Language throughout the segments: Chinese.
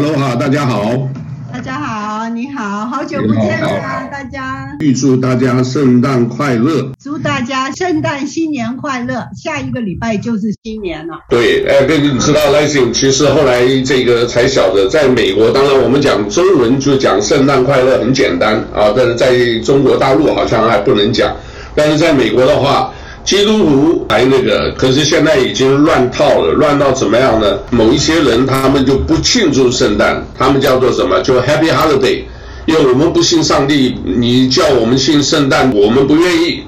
Hello 哈，大家好。大家好，你好，好久不见啦，大家。预祝大家圣诞快乐。祝大家圣诞新年快乐。下一个礼拜就是新年了。对，哎，对，你知道 Lexing 其实后来这个才晓得，在美国，当然我们讲中文就讲圣诞快乐很简单啊，但是在中国大陆好像还不能讲，但是在美国的话。基督徒来那个，可是现在已经乱套了，乱到怎么样呢？某一些人他们就不庆祝圣诞，他们叫做什么？就 Happy Holiday，因为我们不信上帝，你叫我们信圣诞，我们不愿意。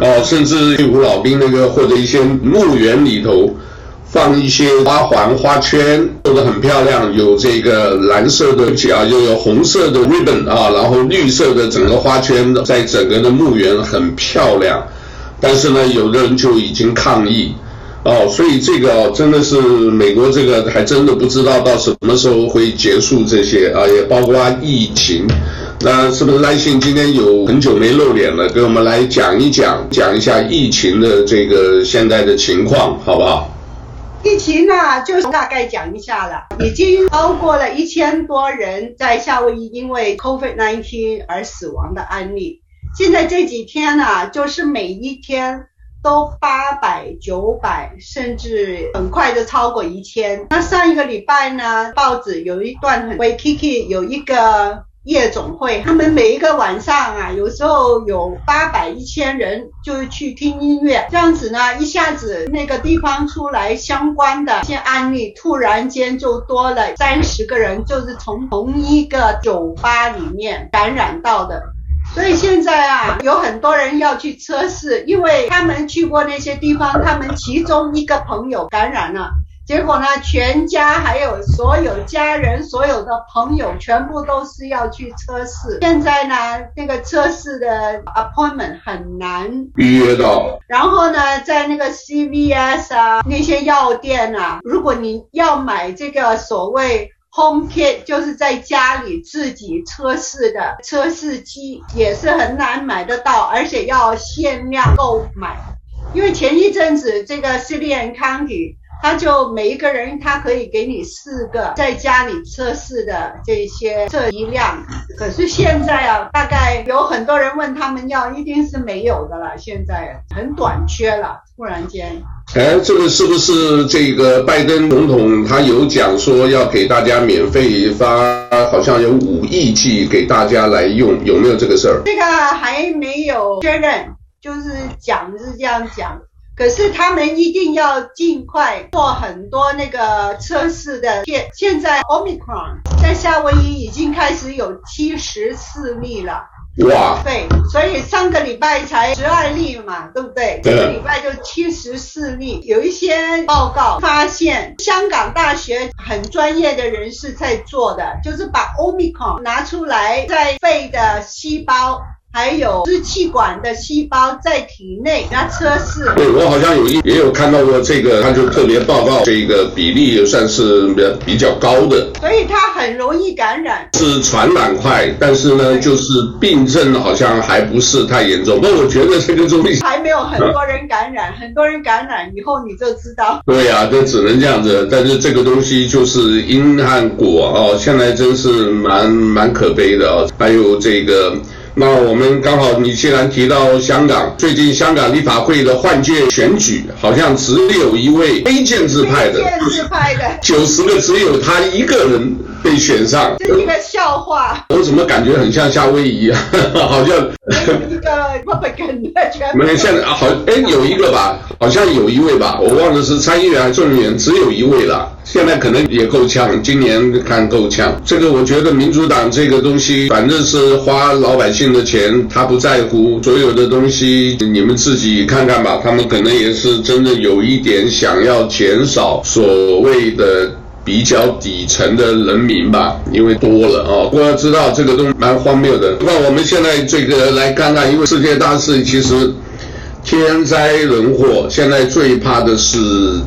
哦，甚至退伍老兵那个或者一些墓园里头放一些花环、花圈，做得很漂亮，有这个蓝色的啊，又有红色的 ribbon 啊，然后绿色的整个花圈，在整个的墓园很漂亮。但是呢，有的人就已经抗议，哦，所以这个哦，真的是美国这个还真的不知道到什么时候会结束这些啊，也包括疫情。那是不是赖信今天有很久没露脸了，给我们来讲一讲，讲一下疫情的这个现在的情况，好不好？疫情呢，就大概讲一下了，已经超过了一千多人在夏威夷因为 COVID-19 而死亡的案例。现在这几天呢、就是每一天都八百、九百，甚至很快就超过一千。那上一个礼拜呢，报纸有一段很 Waikiki 有一个夜总会，他们每一个晚上啊，有时候有八百、一千人就去听音乐，这样子呢，一下子那个地方出来相关的一些案例，突然间就多了三十个人，就是从同一个酒吧里面感染到的。所以现在啊，有很多人要去测试，因为他们去过那些地方，他们其中一个朋友感染了，结果呢，全家还有所有家人、所有的朋友全部都是要去测试。现在呢，那个测试的 appointment 很难预约到。然后呢，在那个 CVS 啊，那些药店啊，如果你要买这个所谓。Home kit 就是在家里自己测试的测试机，也是很难买得到，而且要限量购买。因为前一阵子这个 City and County，他就每一个人他可以给你四个在家里测试的这些测一辆，可是现在啊，大概有很多人问他们要，一定是没有的了，现在很短缺了，突然间。哎，这个是不是这个拜登总统他有讲说要给大家免费发，好像有五亿剂给大家来用，有没有这个事儿？这个还没有确认，就是讲是这样讲，可是他们一定要尽快做很多那个测试的。现现在 Omicron 在夏威夷已经开始有七十四例了。哇，对，所以上个礼拜才十二例嘛，对不对？这个礼拜就七十四例。有一些报告发现，香港大学很专业的人士在做的，就是把 Omicron 拿出来，在肺的细胞。还有支气管的细胞在体内那测试。对，我好像有一也有看到过这个，他就特别报告这个比例也算是比较比较高的。所以它很容易感染，是传染快，但是呢，就是病症好像还不是太严重。那我觉得这个东西还没有很多人感染，很多人感染以后你就知道。对呀、啊，这只能这样子。但是这个东西就是因和果哦，现在真是蛮蛮可悲的哦。还有这个。那我们刚好，你既然提到香港，最近香港立法会的换届选举，好像只有一位非建制派的，建制派的，九十个只有他一个人被选上，这是一个笑话。我怎么感觉很像夏威夷啊？好像一个 Republican 的全部。没有，现在好，哎，有一个吧，好像有一位吧，我忘了是参议员还是众议员，只有一位了。现在可能也够呛，今年看够呛。这个我觉得民主党这个东西，反正是花老百姓的钱，他不在乎所有的东西，你们自己看看吧。他们可能也是真的有一点想要减少所谓的比较底层的人民吧，因为多了啊。不过要知道这个东西蛮荒谬的。那我们现在这个来看看，因为世界大事其实。天灾人祸，现在最怕的是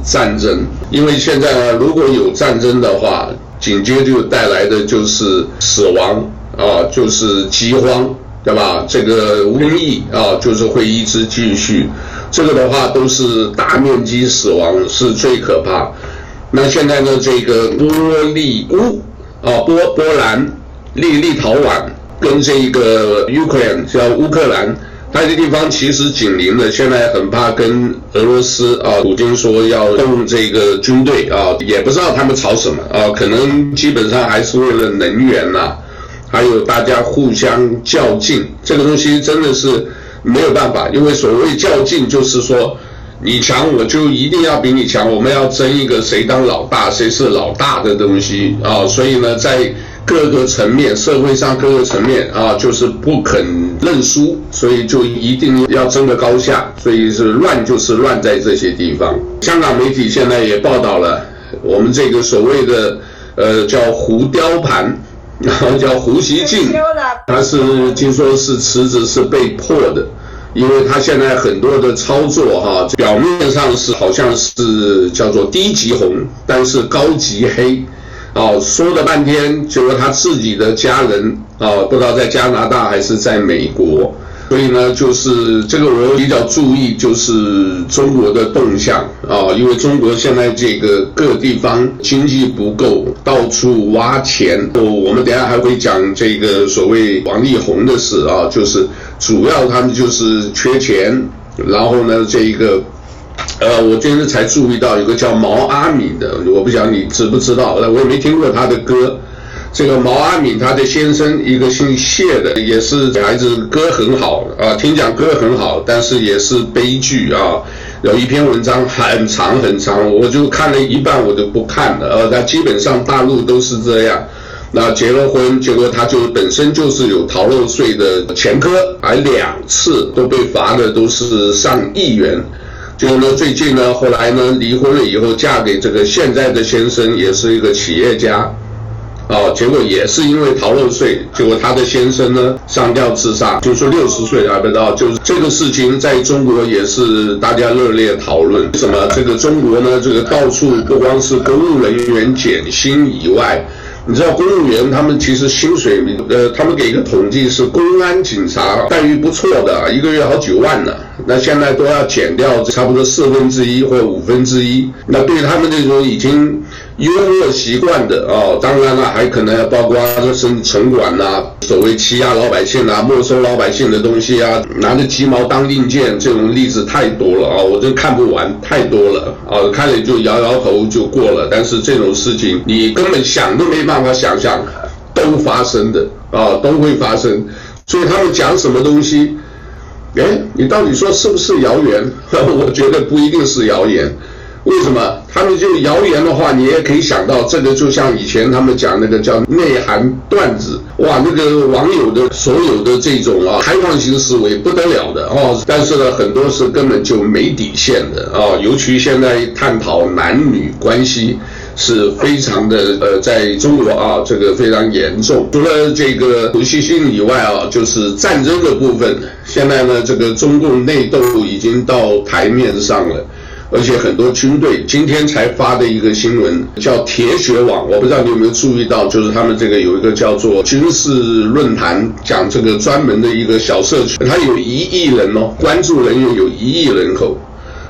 战争，因为现在呢，如果有战争的话，紧接着带来的就是死亡啊，就是饥荒，对吧？这个瘟疫啊，就是会一直继续，这个的话都是大面积死亡，是最可怕。那现在呢，这个波利乌啊，波波兰、立立陶宛跟这个 Ukraine 叫乌克兰。它这地方其实紧邻的，现在很怕跟俄罗斯啊，普京说要动这个军队啊，也不知道他们吵什么啊，可能基本上还是为了能源呐、还有大家互相较劲，这个东西真的是没有办法，因为所谓较劲就是说你强我就一定要比你强，我们要争一个谁当老大，谁是老大的东西啊，所以呢，在。各个层面，社会上各个层面啊，就是不肯认输，所以就一定要争个高下，所以是乱就是乱在这些地方。香港媒体现在也报道了，我们这个所谓的呃叫胡雕盘，然后叫胡锡进，他是听说是辞职是被迫的，因为他现在很多的操作哈，表面上是好像是叫做低级红，但是高级黑。哦，说了半天，结果他自己的家人啊、不知道在加拿大还是在美国，所以呢，就是这个我比较注意，就是中国的动向啊、因为中国现在这个各地方经济不够，到处挖钱。哦我们等下还会讲这个所谓王力宏的事啊，就是主要他们就是缺钱，然后呢，这一个。呃，我今天才注意到有个叫毛阿敏的，我不晓得你知不知道，我也没听过他的歌。这个毛阿敏，他的先生一个姓谢的，也是孩子歌很好啊，听讲歌很好，但是也是悲剧啊。有一篇文章很长很长，我就看了一半，我就不看了。呃，那基本上大陆都是这样，那结了婚，结果他就本身就是有逃漏税的前科，还两次都被罚的都是上亿元。结果呢，最近呢，后来呢，离婚了以后，嫁给这个现在的先生，也是一个企业家，啊，结果也是因为逃漏税，结果他的先生呢上吊自杀，就说六十岁还不到，就是这个事情在中国也是大家热烈讨论。为什么这个中国呢？这个到处不光是公务人员减薪以外。你知道公务员他们其实薪水，呃，他们给一个统计是公安警察待遇不错的，一个月好几万呢。那现在都要减掉差不多四分之一或五分之一。那对他们这种已经优渥习惯的哦，当然了，还可能要包括啊这是城管呐、啊，所谓欺压老百姓啊，没收老百姓的东西啊，拿着鸡毛当令箭，这种例子太多了啊、我真看不完，太多了啊、看了就摇摇头就过了。但是这种事情你根本想都没办法想象，都发生的啊、都会发生。所以他们讲什么东西？哎，你到底说是不是谣言？我觉得不一定是谣言。为什么？他们就谣言的话，你也可以想到，这个就像以前他们讲那个叫内涵段子，哇，那个网友的所有的这种啊开放型思维不得了的哦。但是呢，很多是根本就没底线的啊、尤其现在探讨男女关系是非常的呃，在中国啊，这个非常严重。除了这个胡锡进以外啊，就是战争的部分。现在呢，这个中共内斗已经到台面上了，而且很多军队今天才发的一个新闻叫“铁血网”，我不知道你有没有注意到，就是他们这个有一个叫做军事论坛，讲这个专门的一个小社区，它有一亿人哦，关注人员有一亿人口，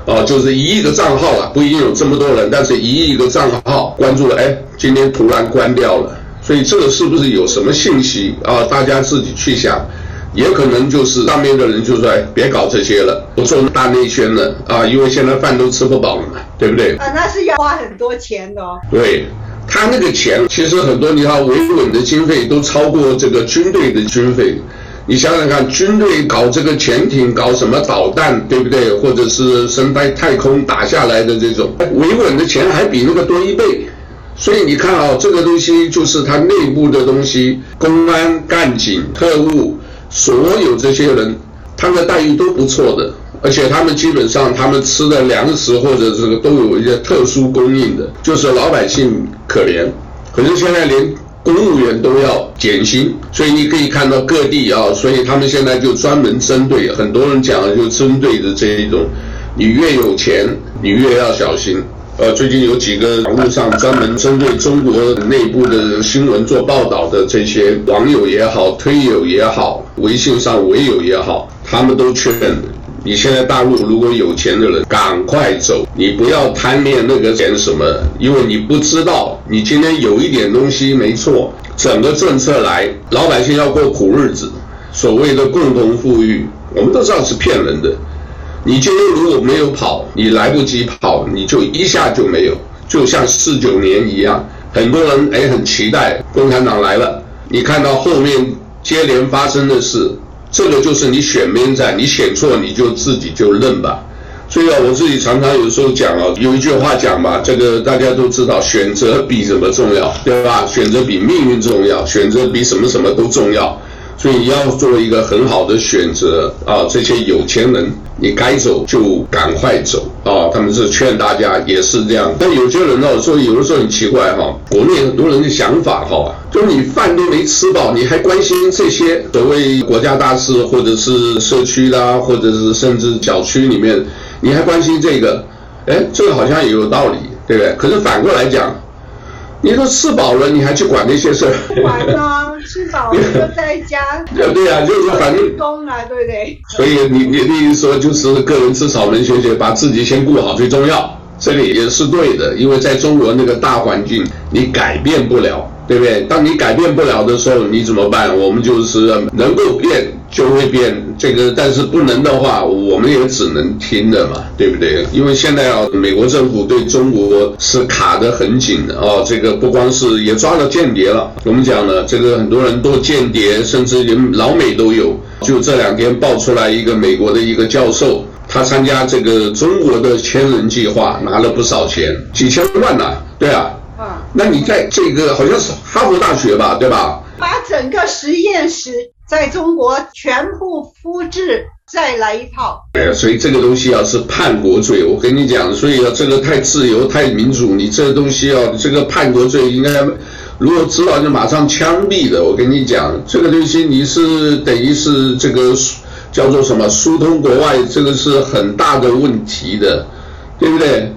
哦，就是一亿个账号了，不一定有这么多人，但是一亿个账号关注了，哎，今天突然关掉了，所以这个是不是有什么信息啊？大家自己去想。也可能就是上面的人就说：“哎，别搞这些了，不做大内宣了啊，因为现在饭都吃不饱了嘛，对不对？”啊，那是要花很多钱的哦。对，他那个钱，其实很多你看维稳的经费都超过这个军队的军费。你想想看，军队搞这个潜艇，搞什么导弹，对不对？或者是升在太空打下来的这种维稳的钱还比那个多一倍。所以你看啊，这个东西就是他内部的东西，公安、干警、特务。所有这些人，他们的待遇都不错的，而且他们基本上他们吃的粮食或者这个都有一些特殊供应的，就是老百姓可怜。可是现在连公务员都要减薪，所以你可以看到各地啊，所以他们现在就专门针对很多人讲的，就针对的这一种，你越有钱，你越要小心。呃，最近有几个网络上专门针对中国内部的新闻做报道的这些网友也好，推友也好，微信上微友也好，他们都劝你现在大陆如果有钱的人，赶快走，你不要贪恋那个钱什么，因为你不知道，你今天有一点东西没错，整个政策来，老百姓要过苦日子，所谓的共同富裕，我们都知道是骗人的。你今天如果没有跑，你来不及跑，你就一下就没有，就像四九年一样，很多人哎很期待共产党来了，你看到后面接连发生的事。这个就是你选边站，你选错你就自己就认吧。所以啊，我自己常常有时候讲啊，有一句话讲嘛，这个大家都知道，选择比什么重要，对吧？选择比命运重要，选择比什么什么都重要。所以要做一个很好的选择啊！这些有钱人，你该走就赶快走啊！他们是劝大家也是这样。但有些人呢，所以有的时候很奇怪哈，国内很多人的想法哈，就是你饭都没吃饱，你还关心这些所谓国家大事，或者是社区啦，或者是甚至小区里面，你还关心这个？哎，这个好像也有道理，对不对？可是反过来讲。你都吃饱了，你还去管那些事儿？管啊，吃饱了就在家。对对呀，就是反正工啊，对不对？所以你你的意思说就是个人吃草能学学，把自己先顾好最重要，这个也是对的，因为在中国那个大环境，你改变不了。对不对？当你改变不了的时候，你怎么办？我们就是能够变就会变，这个但是不能的话，我们也只能听的嘛，对不对？因为现在啊，美国政府对中国是卡得很紧的哦，这个不光是也抓了间谍了，我们讲了，这个很多人都间谍，甚至连老美都有。就这两天爆出来一个美国的一个教授，他参加这个中国的千人计划，拿了不少钱，几千万呐，对啊。那你在这个好像是哈佛大学吧，对吧？把整个实验室在中国全部复制，再来一套。对，所以这个东西啊是叛国罪，我跟你讲，所以啊这个太自由、太民主，你这个东西啊这个叛国罪应该，如果知道就马上枪毙的。我跟你讲，这个东西你是等于是这个叫做什么疏通国外，这个是很大的问题的，对不对？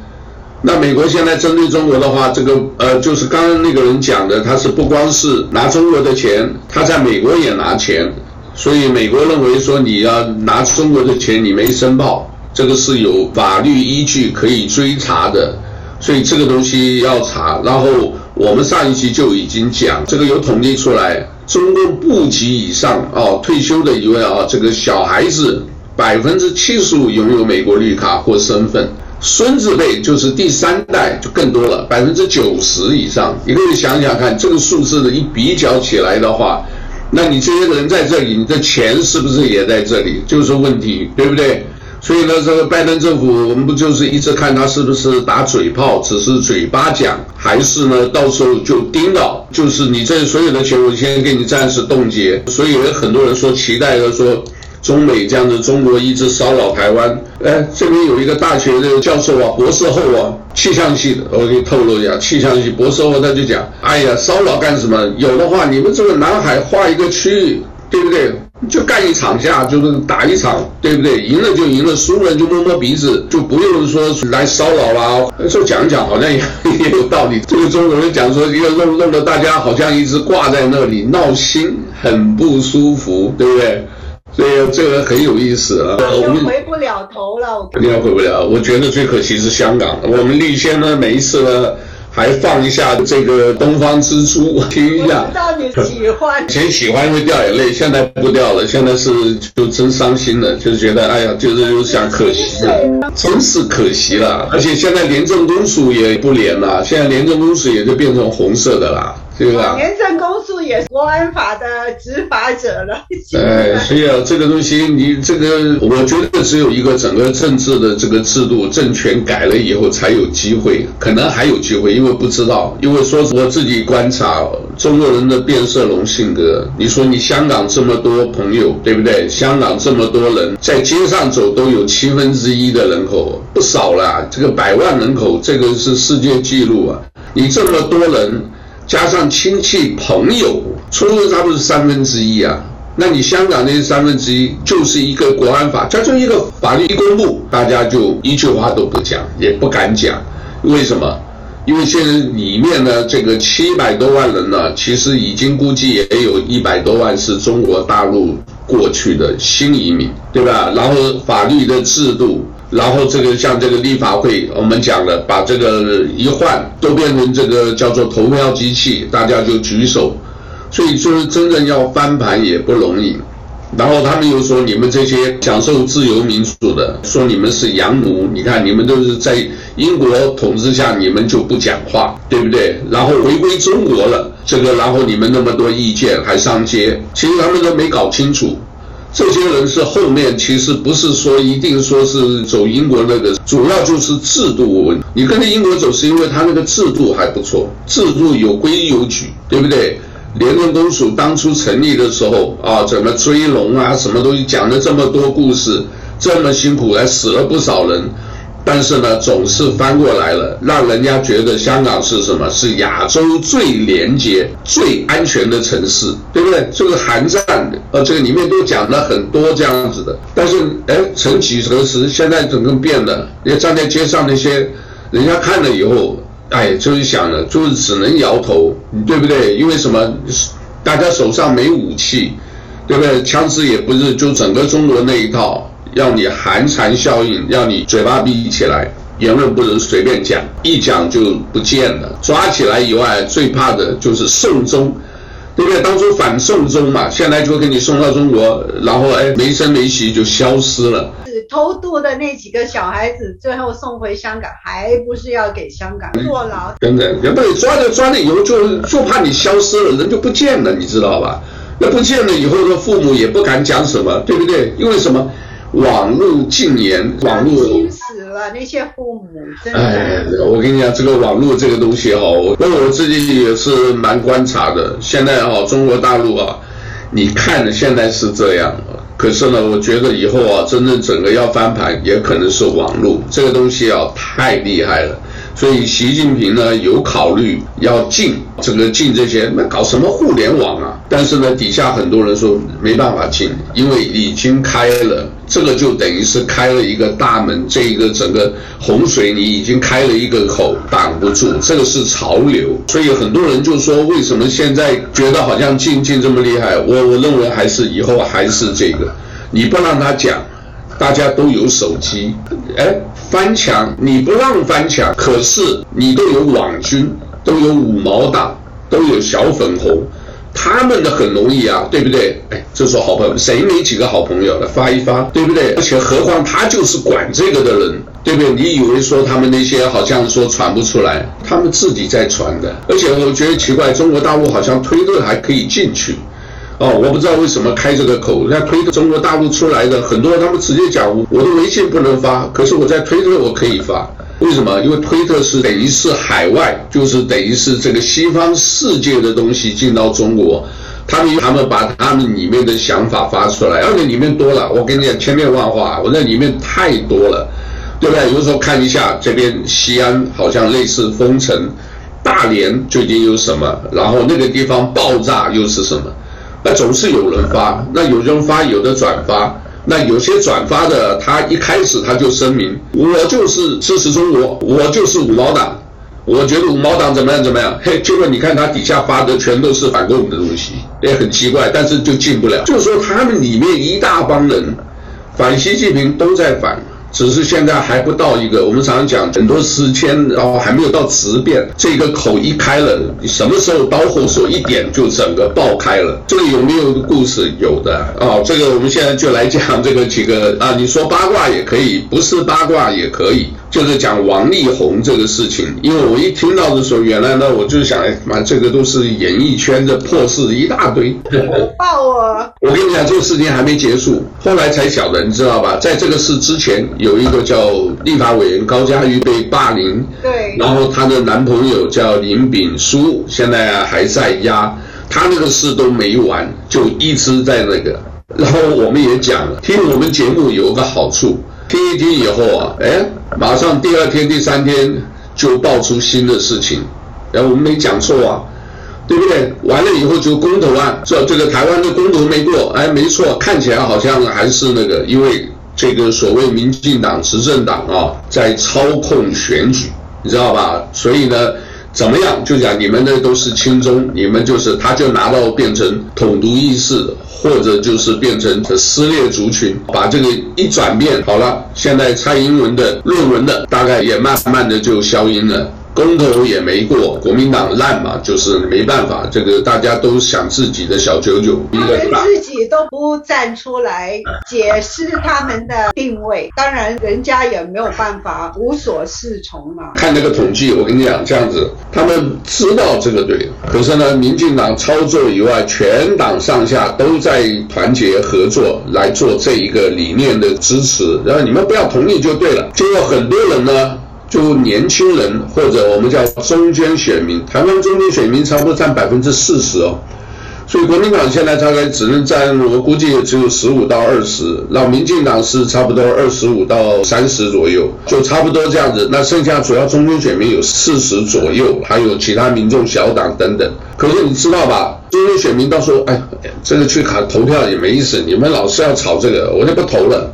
那美国现在针对中国的话，这个呃，就是刚刚那个人讲的，他是不光是拿中国的钱，他在美国也拿钱，所以美国认为说你要拿中国的钱，你没申报，这个是有法律依据可以追查的，所以这个东西要查。然后我们上一期就已经讲，这个有统计出来，中共部级以上哦退休的一位啊，这个小孩子百分之七十五拥有美国绿卡或身份。孙子辈就是第三代就更多了，百分之九十以上。你可以想想看，这个数字的一比较起来的话，那你这些人在这里，你的钱是不是也在这里？就是问题，对不对？所以呢，这个拜登政府，我们不就是一直看他是不是打嘴炮，只是嘴巴讲，还是呢，到时候就盯到，就是你这所有的钱，我先给你暂时冻结。所以有很多人说期待的说。中美这样子，中国一直骚扰台湾。哎，这边有一个大学的教授啊，博士后啊，气象系的，我给你透露一下，气象系博士后他就讲，哎呀，骚扰干什么？有的话，你们这个南海划一个区域，对不对？就干一场架，就是打一场，对不对？赢了就赢了，输了就摸摸鼻子，就不用说来骚扰啦。就讲讲，好像也也有道理。这个中国人讲说，一个弄弄得大家好像一直挂在那里闹心，很不舒服，对不对？所以这个很有意思啊，我们回不了头了。肯定回不了。我觉得最可惜是香港。我们立先呢，每一次呢，还放一下这个《东方之珠》，听一下。我知道你喜欢。以前喜欢会掉眼泪，现在不掉了。现在是就真伤心了，就是觉得哎呀，就是又想可惜了，真是可惜了。而且现在廉政公署也不廉了，现在廉政公署也就变成红色的啦。对吧？廉政公署也是国安法的执法者了。哎，所以啊，这个东西你这个，我觉得只有一个整个政治的这个制度政权改了以后才有机会，可能还有机会，因为不知道，因为说我自己观察中国人的变色龙性格，你说你香港这么多朋友，对不对？香港这么多人在街上走都有七分之一的人口，不少了，这个百万人口，这个是世界纪录啊！你这么多人。加上亲戚朋友，出入差不多是三分之一啊。那你香港那些三分之一，就是一个国安法，加上一个法律一公布，大家就一句话都不讲，也不敢讲。为什么？因为现在里面呢，这个七百多万人呢，其实已经估计也有一百多万是中国大陆过去的新移民，对吧？然后法律的制度，然后这个像这个立法会，我们讲了，把这个一换都变成这个叫做投票机器，大家就举手，所以就是真正要翻盘也不容易。然后他们又说你们这些享受自由民主的，说你们是洋奴，你看你们都是在英国统治下，你们就不讲话，对不对？然后回归中国了，这个然后你们那么多意见还上街，其实他们都没搞清楚，这些人是后面其实不是说一定说是走英国那个，主要就是制度问题。你跟着英国走是因为他那个制度还不错，制度有规有矩，对不对？廉政公署当初成立的时候啊，怎么追龙啊，什么东西讲了这么多故事，这么辛苦，还死了不少人，但是呢，总是翻过来了，让人家觉得香港是什么？是亚洲最廉洁、最安全的城市，对不对？这个韩战，呃，这个里面都讲了很多这样子的，但是哎，曾几何时，现在整个变了，你站在街上那些，人家看了以后。哎，就是想了，就是只能摇头，对不对？因为什么？大家手上没武器，对不对？枪支也不是就整个中国那一套，要你寒蝉效应，要你嘴巴闭起来，言论不能随便讲，一讲就不见了。抓起来以外，最怕的就是送终。对不对？当初反送中嘛，现在就给你送到中国，然后哎，没声没息就消失了。偷渡的那几个小孩子，最后送回香港，还不是要给香港坐牢？等等，要不你抓了抓了以后就，就就怕你消失了，人就不见了，你知道吧？那不见了以后的父母也不敢讲什么，对不对？因为什么？网络禁言，网络。那些父母真的，哎，我跟你讲，这个网络这个东西哈，我我自己也是蛮观察的。现在哈，中国大陆啊，你看现在是这样，可是呢，我觉得以后啊，真正整个要翻盘，也可能是网络这个东西啊，太厉害了。所以习近平呢，有考虑要禁这个禁这些，那搞什么互联网啊？但是呢，底下很多人说没办法禁，因为已经开了，这个就等于是开了一个大门，这一个整个洪水你已经开了一个口，挡不住，这个是潮流。所以很多人就说，为什么现在觉得好像禁禁这么厉害？我我认为还是以后还是这个，你不让他讲。大家都有手机，哎，翻墙你不让翻墙，可是你都有网军，都有五毛党，都有小粉红，他们的很容易啊，对不对？哎，这是好朋友，谁没几个好朋友的？发一发，对不对？而且何况他就是管这个的人，对不对？你以为说他们那些好像说传不出来，他们自己在传的。而且我觉得奇怪，中国大陆好像推特还可以进去。哦，我不知道为什么开这个口，在推特中国大陆出来的很多，他们直接讲我的微信不能发，可是我在推特我可以发，为什么？因为推特是等于是海外，就是等于是这个西方世界的东西进到中国，他们他们把他们里面的想法发出来，而且里面多了，我跟你讲千变万化，我在里面太多了，对不对？有时候看一下这边西安好像类似封城，大连究竟有什么？然后那个地方爆炸又是什么？那总是有人发，那有人发，有的转发，那有些转发的，他一开始他就声明，我就是支持中国，我就是五毛党，我觉得五毛党怎么样怎么样，嘿，结果你看他底下发的全都是反共的东西，也很奇怪，但是就进不了，就是说他们里面一大帮人反习近平都在反。只是现在还不到一个，我们常常讲很多时间，然后还没有到质变，这个口一开了，你什么时候刀火手一点就整个爆开了？这个有没有故事？有的啊、哦，这个我们现在就来讲 这个几个啊，你说八卦也可以，不是八卦也可以。就是讲王力宏这个事情，因为我一听到的时候，原来呢，我就想，哎妈，这个都是演艺圈的破事一大堆。爆我！我跟你讲，这个事情还没结束，后来才晓得，你知道吧？在这个事之前，有一个叫立法委员高嘉瑜被霸凌，对，然后她的男朋友叫林炳书，现在啊还在押，他那个事都没完，就一直在那个。然后我们也讲了，听我们节目有个好处。听一听以后啊，哎，马上第二天、第三天就爆出新的事情，哎，我们没讲错啊，对不对？完了以后就公投案，这这个台湾的公投没过，哎，没错，看起来好像还是那个，因为这个所谓民进党执政党啊，在操控选举，你知道吧？所以呢，怎么样？就讲你们的都是亲中，你们就是他就拿到变成统独意识，或者就是变成撕裂族群，把这个一转变好了。现在蔡英文的论文的大概也慢慢的就消音了。公投也没过，国民党烂嘛，就是没办法。这个大家都想自己的小九九，他们自己都不站出来解释他们的定位，当然人家也没有办法无所适从嘛。看那个统计，我跟你讲，这样子，他们知道这个对，可是呢，民进党操作以外，全党上下都在团结合作来做这一个理念的支持，然后你们不要同意就对了。结果很多人呢。就年轻人或者我们叫中间选民，台湾中间选民差不多占百分之四十哦，所以国民党现在大概只能占，我估计也只有十五到二十，那民进党是差不多二十五到三十左右，就差不多这样子。那剩下主要中间选民有四十左右，还有其他民众小党等等。可是你知道吧，中间选民到时候，哎，这个去卡投票也没意思，你们老是要吵这个，我就不投了，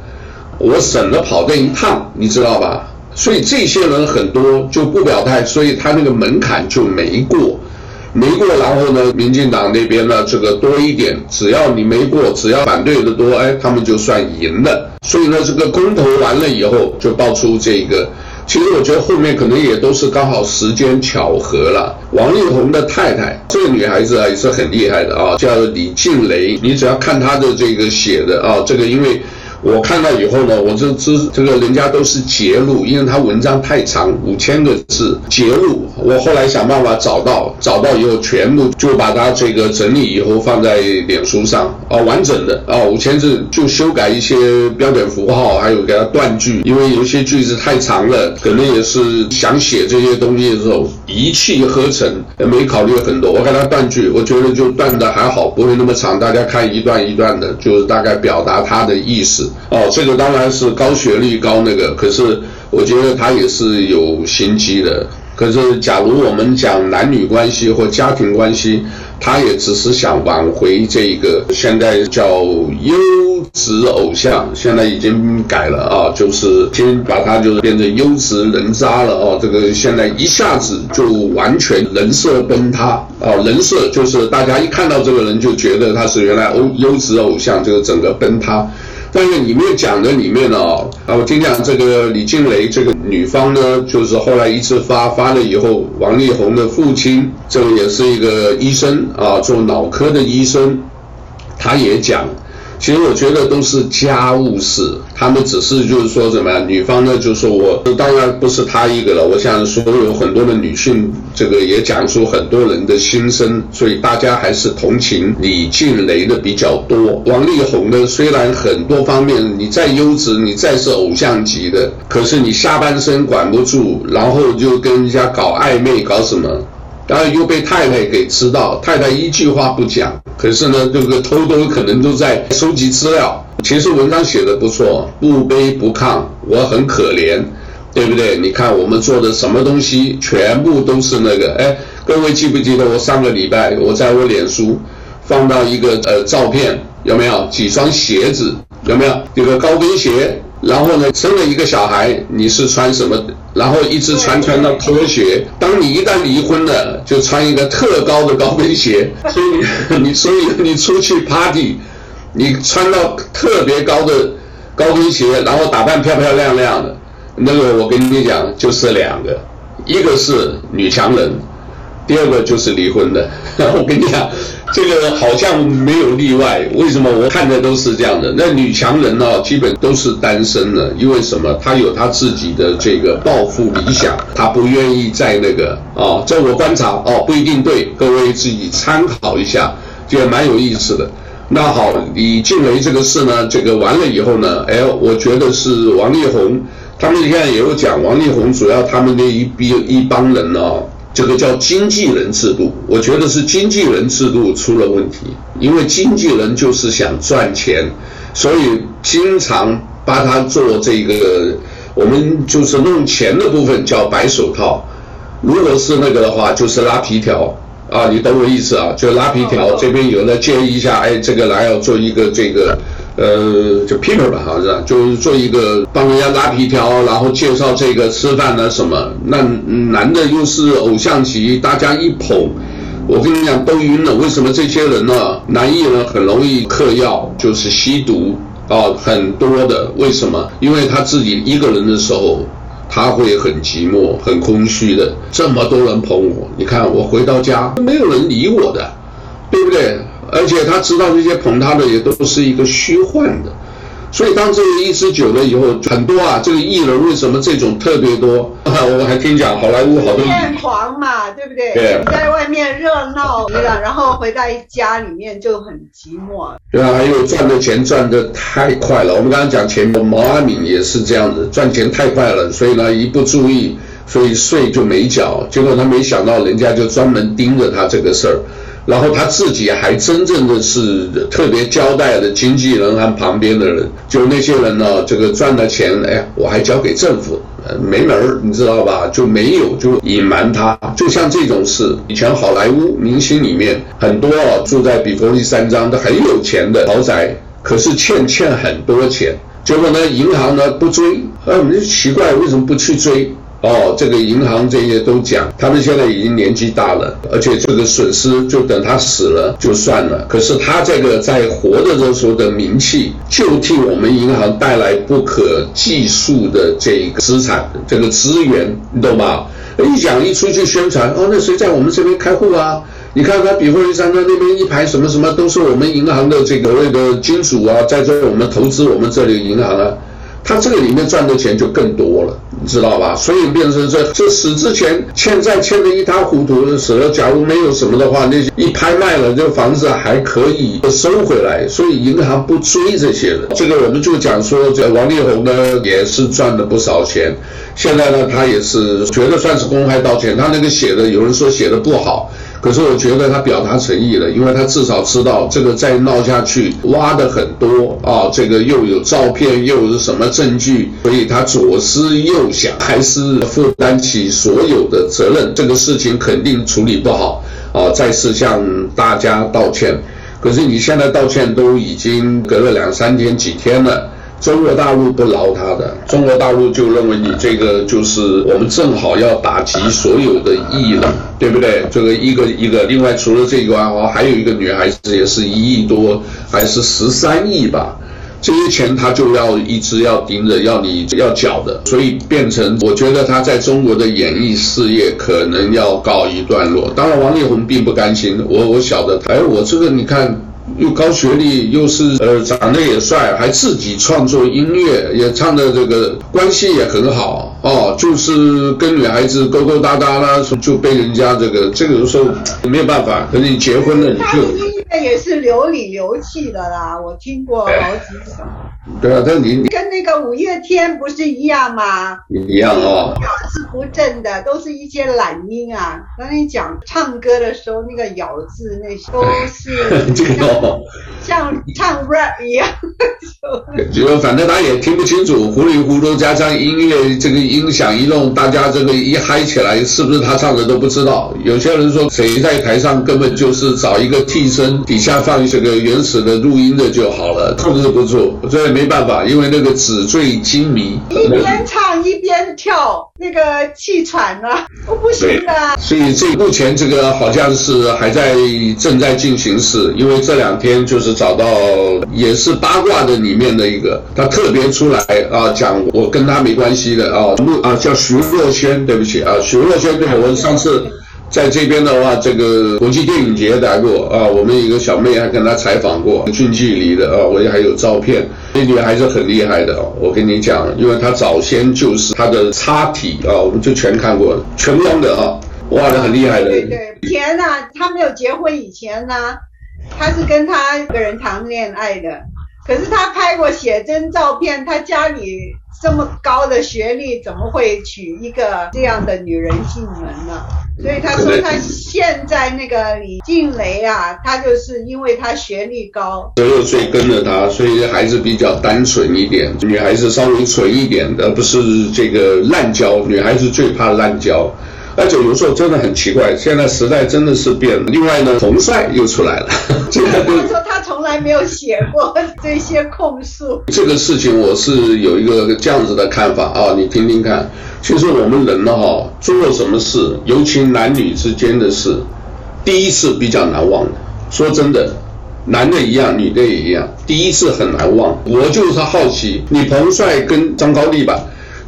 我省了跑这一趟，你知道吧？所以这些人很多就不表态，所以他那个门槛就没过，没过。然后呢，民进党那边呢，这个多一点，只要你没过，只要反对的多，哎，他们就算赢了。所以呢，这个公投完了以后，就爆出这个。其实我觉得后面可能也都是刚好时间巧合了。王力宏的太太，这个女孩子啊也是很厉害的啊，叫李静蕾。你只要看她的这个写的啊，这个因为。我看到以后呢，我就知这个人家都是节录，因为他文章太长，五千个字节录。我后来想办法找到，找到以后全部就把它这个整理以后放在脸书上，哦，完整的哦，五千字就修改一些标点符号，还有给它断句，因为有些句子太长了，可能也是想写这些东西的时候一气呵成，没考虑很多。我给它断句，我觉得就断的还好，不会那么长，大家看一段一段的，就是大概表达他的意思。哦，这个当然是高学历高那个，可是我觉得他也是有心机的。可是假如我们讲男女关系或家庭关系，他也只是想挽回这一个现在叫优质偶像，现在已经改了啊，就是先把它就是变成优质人渣了哦。这个现在一下子就完全人设崩塌啊，人设就是大家一看到这个人就觉得他是原来欧优质偶像，这个整个崩塌。但是里面讲的里面呢，啊，我听讲这个李静蕾这个女方呢，就是后来一次发发了以后，王力宏的父亲，这个也是一个医生啊，做脑科的医生，他也讲。其实我觉得都是家务事，他们只是就是说什么呀？女方呢就说我当然不是他一个了，我想说有很多的女性，这个也讲出很多人的心声，所以大家还是同情李静蕾的比较多。王力宏呢，虽然很多方面你再优质，你再是偶像级的，可是你下半身管不住，然后就跟人家搞暧昧，搞什么？然后又被太太给知道，太太一句话不讲，可是呢，这个偷偷可能都在收集资料。其实文章写得不错，不卑不亢，我很可怜，对不对？你看我们做的什么东西，全部都是那个。哎，各位记不记得我上个礼拜我在我脸书放到一个呃照片，有没有几双鞋子？有没有这个高跟鞋？然后呢，生了一个小孩，你是穿什么？然后一直传传到拖鞋。当你一旦离婚了，就穿一个特高的高跟鞋。所以你，所以你出去 party，你穿到特别高的高跟鞋，然后打扮漂漂亮亮的，那个我跟你讲，就是两个，一个是女强人，第二个就是离婚的。我跟你讲。这个好像没有例外，为什么我看的都是这样的？那女强人呢，基本都是单身的，因为什么？她有她自己的这个抱负理想，她不愿意再那个哦。这我观察哦，不一定对，各位自己参考一下，这也蛮有意思的。那好，李静蕾这个事呢，这个完了以后呢，哎，我觉得是王力宏，他们现在也有讲，王力宏主要他们那一批一帮人、哦。这个叫经纪人制度，我觉得是经纪人制度出了问题，因为经纪人就是想赚钱，所以经常把他做这个，我们就是弄钱的部分叫白手套，如果是那个的话，就是拉皮条啊，你懂我意思啊？就拉皮条，这边有人接一下，哎，这个来要做一个这个。呃，就 Peter 吧，好像是就是做一个帮人家拉皮条，然后介绍这个吃饭呢什么。那男的又是偶像级，大家一捧，我跟你讲都晕了。为什么这些人呢？男艺人很容易嗑药，就是吸毒啊，很多的。为什么？因为他自己一个人的时候，他会很寂寞、很空虚的。这么多人捧我，你看我回到家没有人理我的，对不对？而且他知道这些捧他的也都是一个虚幻的，所以当这个一支久了以后，很多啊，这个艺人为什么这种特别多？我还听讲好莱坞好多面狂嘛，对不对？对，在外面热闹了，然后回到家里面就很寂寞。对啊，还有赚的钱赚的太快了。我们刚刚讲前面毛阿敏也是这样子，赚钱太快了，所以呢一不注意，所以税就没缴，结果他没想到人家就专门盯着他这个事儿。然后他自己还真正的是特别交代的经纪人和旁边的人，就那些人呢，这个赚的钱，哎，我还交给政府，没门儿，你知道吧？就没有，就隐瞒他。就像这种事，以前好莱坞明星里面很多啊，住在比佛利山庄的很有钱的豪宅，可是欠欠很多钱，结果呢，银行呢不追，啊，我们就奇怪为什么不去追？哦，这个银行这些都讲，他们现在已经年纪大了，而且这个损失就等他死了就算了。可是他这个在活着的时候的名气，就替我们银行带来不可计数的这个资产，这个资源，你懂吗？一讲一出去宣传，哦，那谁在我们这边开户啊？你看他比佛利山庄那边一排什么什么，都是我们银行的这个那个金主啊，在这我们投资我们这里银行啊。他这个里面赚的钱就更多了，你知道吧？所以变成这这死之前欠债欠得一塌糊涂，死了假如没有什么的话，那些一拍卖了，这个房子还可以收回来。所以银行不追这些人。这个我们就讲说，这王力宏呢也是赚了不少钱，现在呢他也是觉得算是公开道歉，他那个写的有人说写的不好。可是我觉得他表达诚意了，因为他至少知道这个再闹下去挖的很多啊，这个又有照片又有什么证据，所以他左思右想，还是负担起所有的责任。这个事情肯定处理不好啊，再次向大家道歉。可是你现在道歉都已经隔了两三天几天了。中国大陆不饶他的，中国大陆就认为你这个就是我们正好要打击所有的艺人，对不对？这个一个一个，另外除了这个啊，还有一个女孩子也是一亿多，还是十三亿吧？这些钱他就要一直要盯着，要你要缴的，所以变成我觉得他在中国的演艺事业可能要告一段落。当然，王力宏并不甘心，我我晓得，哎，我这个你看。又高学历，又是呃长得也帅，还自己创作音乐，也唱的这个关系也很好哦，就是跟女孩子勾勾搭搭啦，就被人家这个这个有时候没有办法，等你结婚了你就。那也是流里流气的啦，我听过好几首。对啊，但你跟那个五月天不是一样吗？一样哦。咬字不正的，都是一些懒音啊。那你讲，唱歌的时候那个咬字那些都是 像像唱 rap 一样。就 反正他也听不清楚，糊里糊涂加上音乐这个音响一弄，大家这个一嗨起来，是不是他唱的都不知道。有些人说谁在台上根本就是找一个替身。底下放一这个原始的录音的就好了，控制不住，所以没办法，因为那个纸醉金迷，一边唱一边跳，那个气喘了，我不行的。所以这目前这个好像是还在正在进行时，因为这两天就是找到也是八卦的里面的一个，他特别出来啊讲我跟他没关系的啊，啊叫徐若瑄，对不起啊，徐若瑄对我上次。在这边的话，这个国际电影节来过啊，我们一个小妹还跟她采访过，近距离的啊，我也还有照片。那女孩子很厉害的，我跟你讲，因为她早先就是她的插体啊，我们就全看过了，全光的啊，哇，的很厉害的。对对，以前呢，她没有结婚以前呢，她是跟她一个人谈恋爱的，可是她拍过写真照片，她家里。这么高的学历，怎么会娶一个这样的女人进门呢？所以他说他现在那个李静蕾啊，他就是因为他学历高，十六岁跟着他，所以还是比较单纯一点，女孩子稍微纯一点，而不是这个滥交。女孩子最怕滥交，而且有时候真的很奇怪，现在时代真的是变了。另外呢，彭帅又出来了，这个。他说他从来。来没有写过这些控诉。这个事情我是有一个这样子的看法啊，你听听看。其实我们人呢，哈，做了什么事，尤其男女之间的事，第一次比较难忘的。说真的，男的一样，女的也一样，第一次很难忘。我就是好奇，你彭帅跟张高丽吧。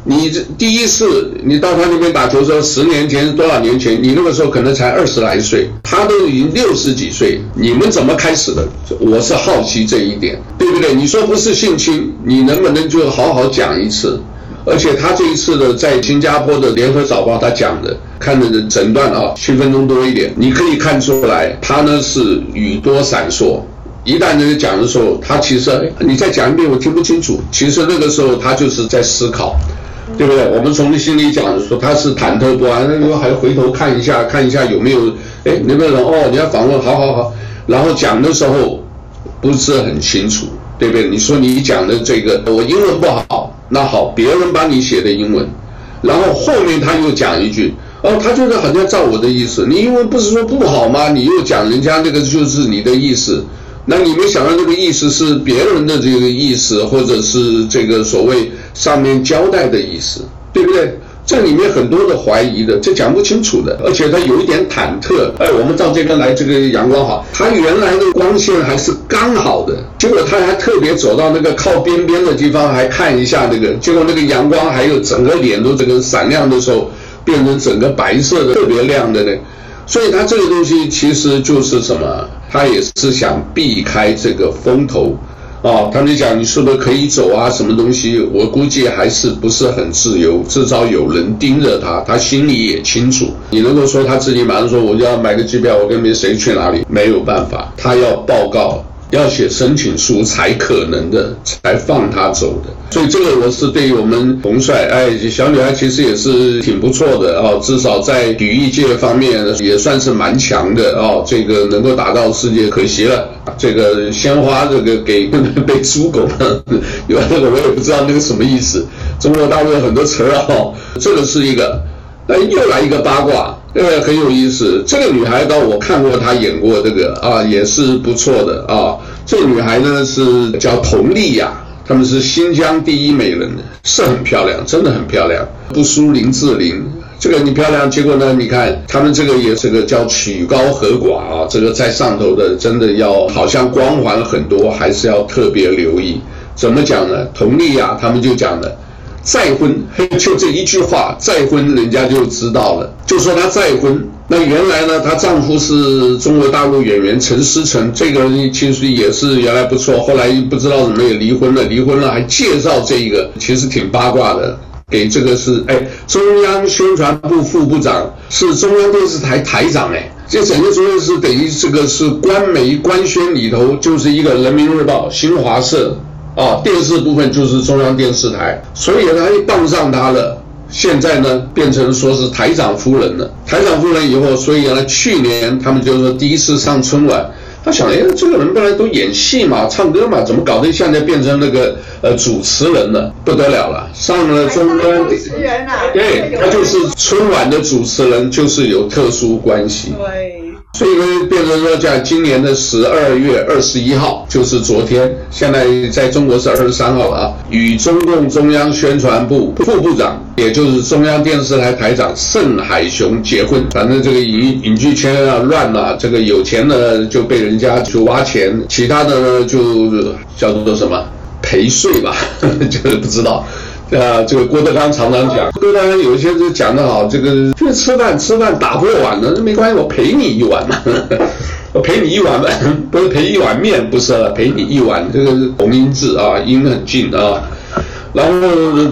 你这第一次你到他那边打球的时候，十年前多少年前？你那个时候可能才二十来岁，他都已经六十几岁。你们怎么开始的？我是好奇这一点，对不对？你说不是性侵，你能不能就好好讲一次？而且他这一次的在新加坡的联合早报他讲的，看的诊断啊，七分钟多一点，你可以看出来他呢是语多闪烁。一旦人家讲的时候，他其实你再讲一遍我听不清楚。其实那个时候他就是在思考。对不对？我们从心里讲说他是忐忑不安，那个还回头看一下，看一下有没有，哎，那个人？哦，你要访问，好好好。然后讲的时候不是很清楚，对不对？你说你讲的这个我英文不好，那好，别人帮你写的英文，然后后面他又讲一句，哦，他就是好像照我的意思，你英文不是说不好吗？你又讲人家那个就是你的意思。那你没想到这个意思是别人的这个意思，或者是这个所谓上面交代的意思，对不对？这里面很多的怀疑的，这讲不清楚的，而且他有一点忐忑。哎，我们照这边来，这个阳光好，他原来的光线还是刚好的，结果他还特别走到那个靠边边的地方，还看一下那个，结果那个阳光还有整个脸都这个闪亮的时候，变成整个白色的，特别亮的呢。所以他这个东西其实就是什么？他也是想避开这个风头，啊，他们讲你是不是可以走啊？什么东西？我估计还是不是很自由，至少有人盯着他，他心里也清楚。你能够说他自己马上说我就要买个机票，我跟没谁去哪里？没有办法，他要报告。要写申请书才可能的，才放他走的。所以这个我是对于我们彭帅，哎，小女孩其实也是挺不错的哦，至少在体育界方面也算是蛮强的哦。这个能够打到世界，可惜了，这个鲜花这个给被猪拱了，这个我也不知道那个什么意思。中国大陆有很多词儿哦，这个是一个，哎，又来一个八卦。这个很有意思，这个女孩倒我看过她演过这个啊，也是不错的啊。这个女孩呢是叫佟丽娅，她们是新疆第一美人，是很漂亮，真的很漂亮，不输林志玲。这个你漂亮，结果呢，你看她们这个也是个叫曲高和寡啊，这个在上头的真的要好像光环很多，还是要特别留意。怎么讲呢？佟丽娅他们就讲了。再婚，就这一句话，再婚人家就知道了，就说她再婚。那原来呢，她丈夫是中国大陆演员陈思诚，这个人其实也是原来不错，后来不知道怎么也离婚了，离婚了还介绍这个，其实挺八卦的。给这个是哎，中央宣传部副部长是中央电视台台长哎，这整个作用是等于这个是官媒官宣里头就是一个人民日报、新华社。啊，电视部分就是中央电视台，所以他一傍上他了。现在呢，变成说是台长夫人了。台长夫人以后，所以呢，去年他们就说第一次上春晚，他想，哎，这个人本来都演戏嘛，唱歌嘛，怎么搞得现在变成那个呃主持人了？不得了了，上了中央。主持人啊？对，他就是春晚的主持人，就是有特殊关系。对。所以呢，变成说，在今年的十二月二十一号，就是昨天，现在在中国是二十三号了啊，与中共中央宣传部副部长，也就是中央电视台台长盛海雄结婚。反正这个影影剧圈啊乱了，这个有钱的就被人家去挖钱，其他的呢就叫做什么赔税吧，就是不知道。啊，这个郭德纲常常讲，郭德纲有一些就讲得好，这个这个吃饭吃饭打破碗了，那没关系，我陪你一碗嘛，我陪你一碗饭，不是陪一碗面，不是了，赔你一碗，这个是同音字啊，音很近啊。然后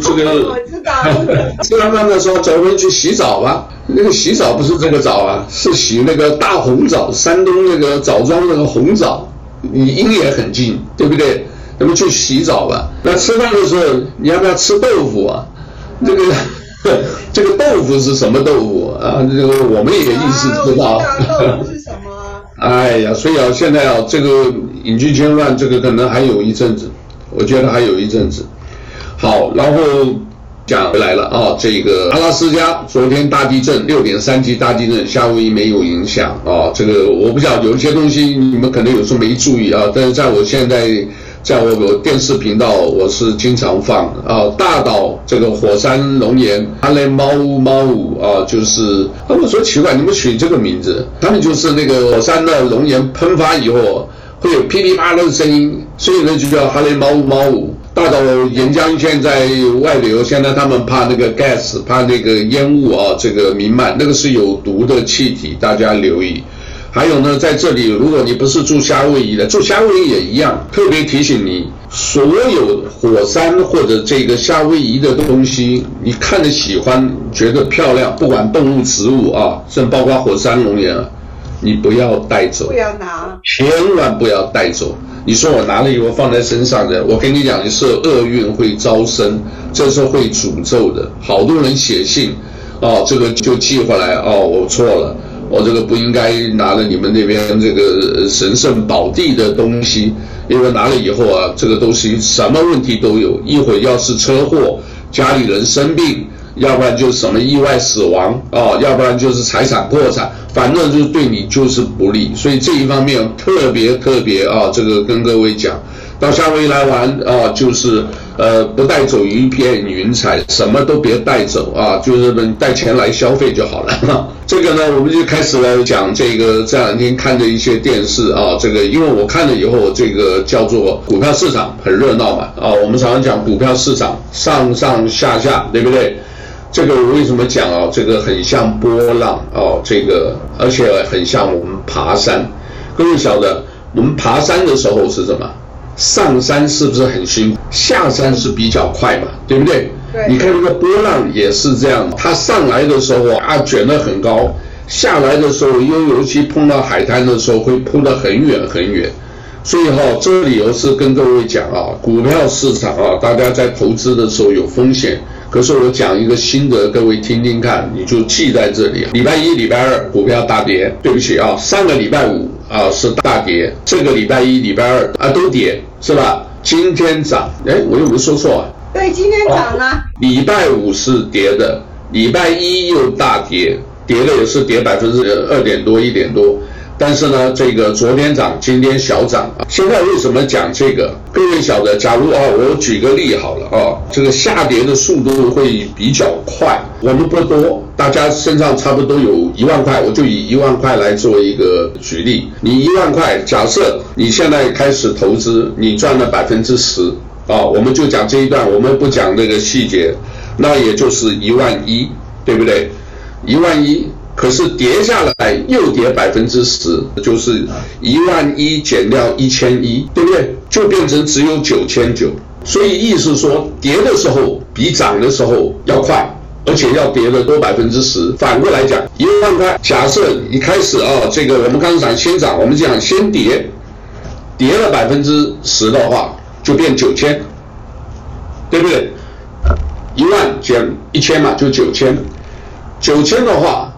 这个，我知道，吃完饭的时候走回去洗澡吧，那个洗澡不是这个澡啊，是洗那个大红枣，山东那个枣庄那个红枣，你音也很近，对不对？咱们去洗澡吧。那吃饭的时候，你要不要吃豆腐啊？这个，这个豆腐是什么豆腐啊？这个我们也意思知道。啊、豆腐是什么？哎呀，所以啊，现在啊，这个隐居圈乱，这个可能还有一阵子，我觉得还有一阵子。好，然后讲回来了啊，这个阿拉斯加昨天大地震六点三级大地震，夏威夷没有影响啊。这个我不知道，有一些东西你们可能有时候没注意啊。但是在我现在在我我电视频道，我是经常放啊。大岛这个火山熔岩，哈雷猫乌猫乌啊，就是他们说奇怪，你们取这个名字，他们就是那个火山的熔岩喷发以后会有噼里啪啦的声音，所以呢就叫哈雷猫乌猫乌。大岛岩浆现在外流，现在他们怕那个 gas，怕那个烟雾啊，这个弥漫，那个是有毒的气体，大家留意。还有呢，在这里，如果你不是住夏威夷的，住夏威夷也一样，特别提醒你，所有火山或者这个夏威夷的东西，你看着喜欢，觉得漂亮，不管动物、植物啊，甚至包括火山熔岩，你不要带走，不要拿，千万不要带走。你说我拿了以后放在身上的，我跟你讲，你是厄运会招生，这是会诅咒的。好多人写信，哦，这个就寄回来，哦，我错了，我这个不应该拿了你们那边这个神圣宝地的东西，因为拿了以后啊，这个东西什么问题都有，一会要是车祸，家里人生病。要不然就什么意外死亡啊，要不然就是财产破产，反正就是对你就是不利，所以这一方面特别特别啊，这个跟各位讲，到夏威夷来玩啊，就是呃不带走一片云彩，什么都别带走啊，就是带钱来消费就好了。这个呢，我们就开始来讲这个这两天看的一些电视啊，这个因为我看了以后，这个叫做股票市场很热闹嘛啊，我们常常讲股票市场上上下下，对不对？这个我为什么讲啊？这个很像波浪哦，这个而且很像我们爬山。各位晓得，我们爬山的时候是什么？上山是不是很辛苦？下山是比较快嘛，对不对？对。你看那个波浪也是这样，它上来的时候啊，卷得很高；下来的时候，又尤其碰到海滩的时候，会扑得很远很远。所以哈，这个理由是跟各位讲啊，股票市场啊，大家在投资的时候有风险。可是我讲一个心得，各位听听看，你就记在这里。礼拜一、礼拜二股票大跌，对不起啊，上个礼拜五啊是大跌，这个礼拜一、礼拜二啊都跌，是吧？今天涨，哎，我又没说错啊？对，今天涨了。啊，礼拜五是跌的，礼拜一又大跌，跌的也是跌百分之二点多、一点多。但是呢，这个昨天涨，今天小涨啊。现在为什么讲这个？各位晓得，假如啊，我举个例好了啊，这个下跌的速度会比较快。我们不多，大家身上差不多有一万块，我就以一万块来做一个举例。你一万块，假设你现在开始投资，你赚了百分之十啊，我们就讲这一段，我们不讲那个细节，那也就是一万一，对不对？一万一。可是跌下来又跌百分之十，就是一万一减掉一千一，对不对？就变成只有九千九。所以意思说，跌的时候比涨的时候要快，而且要跌的多百分之十。反过来讲，一万块，假设一开始啊，这个我们刚才讲先涨，我们讲先跌，跌了百分之十的话，就变九千，对不对？一万减一千嘛，就九千，九千的话。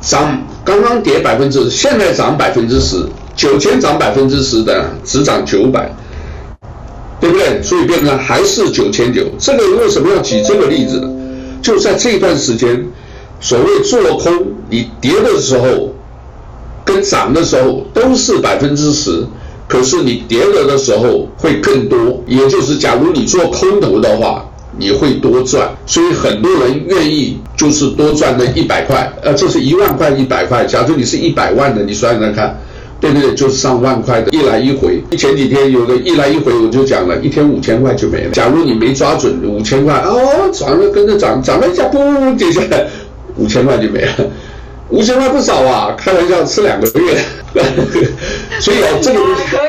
涨刚刚跌百分之，现在涨百分之十，九千涨百分之十的只涨九百，对不对？所以变成还是九千九。这个为什么要举这个例子？就在这段时间，所谓做空，你跌的时候跟涨的时候都是百分之十，可是你跌了的时候会更多。也就是假如你做空头的话。你会多赚，所以很多人愿意就是多赚那一百块，呃，这是一万块一百块。假如你是一百万的，你算算看，对不对？就是上万块的，一来一回。前几天有个一来一回，我就讲了一天五千块就没了。假如你没抓准五千块，哦，涨了跟着涨，涨了一下，嘣，跌下来，五千块就没了。五千块不少啊，开玩笑，吃两个月。所以啊，这个，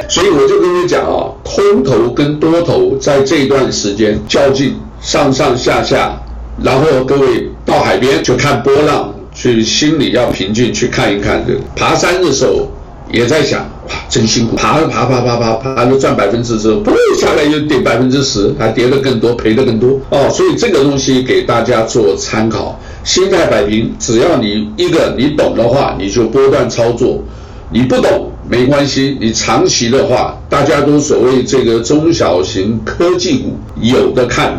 所以我就跟你讲啊，空头跟多头在这段时间较劲。上上下下，然后各位到海边就看波浪，去心里要平静，去看一看。这个爬山的时候也在想，哇，真辛苦，爬爬爬爬爬爬，都赚百分之十，不下来又跌百分之十，还跌得更多，赔得更多哦。所以这个东西给大家做参考，心态摆平。只要你一个你懂的话，你就波段操作；你不懂没关系，你长期的话，大家都所谓这个中小型科技股有的看。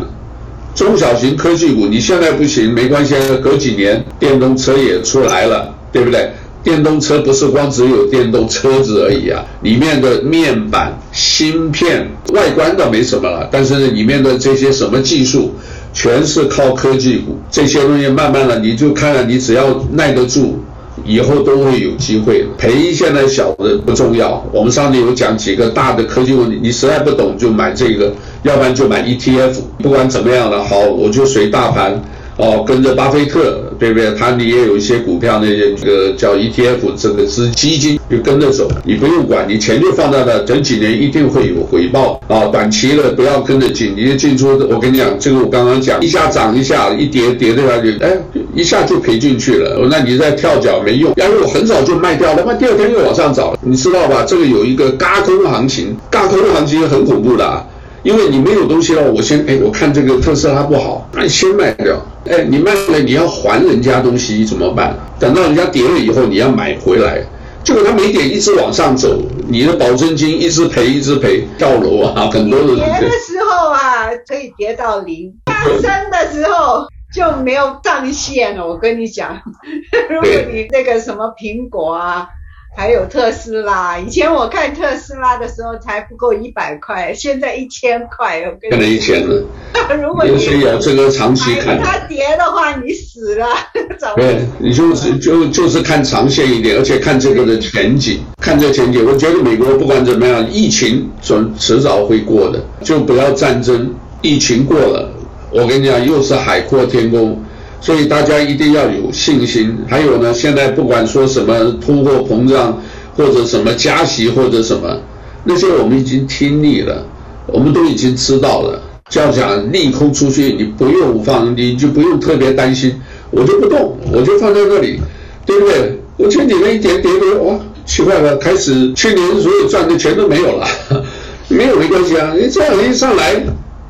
中小型科技股，你现在不行没关系，隔几年电动车也出来了，对不对？电动车不是光只有电动车子而已啊，里面的面板、芯片、外观倒没什么了，但是里面的这些什么技术，全是靠科技股。这些东西慢慢的，你就看看，你只要耐得住，以后都会有机会的。赔现在小的不重要，我们上面有讲几个大的科技问题，你实在不懂就买这个，要不然就买 ETF。不管怎么样了，好，我就随大盘。哦，跟着巴菲特，对不对？他你也有一些股票，那些这个叫 ETF，这个是基金，就跟着走，你不用管，你钱就放在那，等几年一定会有回报啊。短期的不要跟着进，你进出，我跟你讲，这个我刚刚讲，一下涨一下，一跌跌的话就，哎，一下就赔进去了。那你再跳脚没用，要是我很早就卖掉了，那第二天又往上涨，你知道吧？这个有一个嘎空行情，嘎空行情很恐怖的啊。因为你没有东西了，我先哎，我看这个特斯拉不好，那你先卖掉。哎，你卖了你要还人家东西怎么办？等到人家跌了以后，你要买回来。结果他没点，一直往上走，你的保证金一直赔，一直赔，跳楼啊！很多人跌的时候啊，可以跌到零；上升的时候就没有上限了。我跟你讲，如果你那个什么苹果啊。还有特斯拉，以前我看特斯拉的时候才不够一百块，现在一千块，我跟你一千了。如果你所以要这个长期看。它跌的话，你死了。对，你就是就就是看长线一点，而且看这个的前景，看这前景。我觉得美国不管怎么样，疫情总迟早会过的，就不要战争。疫情过了，我跟你讲，又是海阔天空。所以大家一定要有信心。还有呢，现在不管说什么通货膨胀，或者什么加息，或者什么，那些我们已经听腻了，我们都已经知道了。就要讲利空出去，你不用放，你就不用特别担心，我就不动，我就放在那里，对不对？我前几年一点点点，哇，奇怪了，开始去年所有赚的钱都没有了，没有没关系啊，你这样一上来，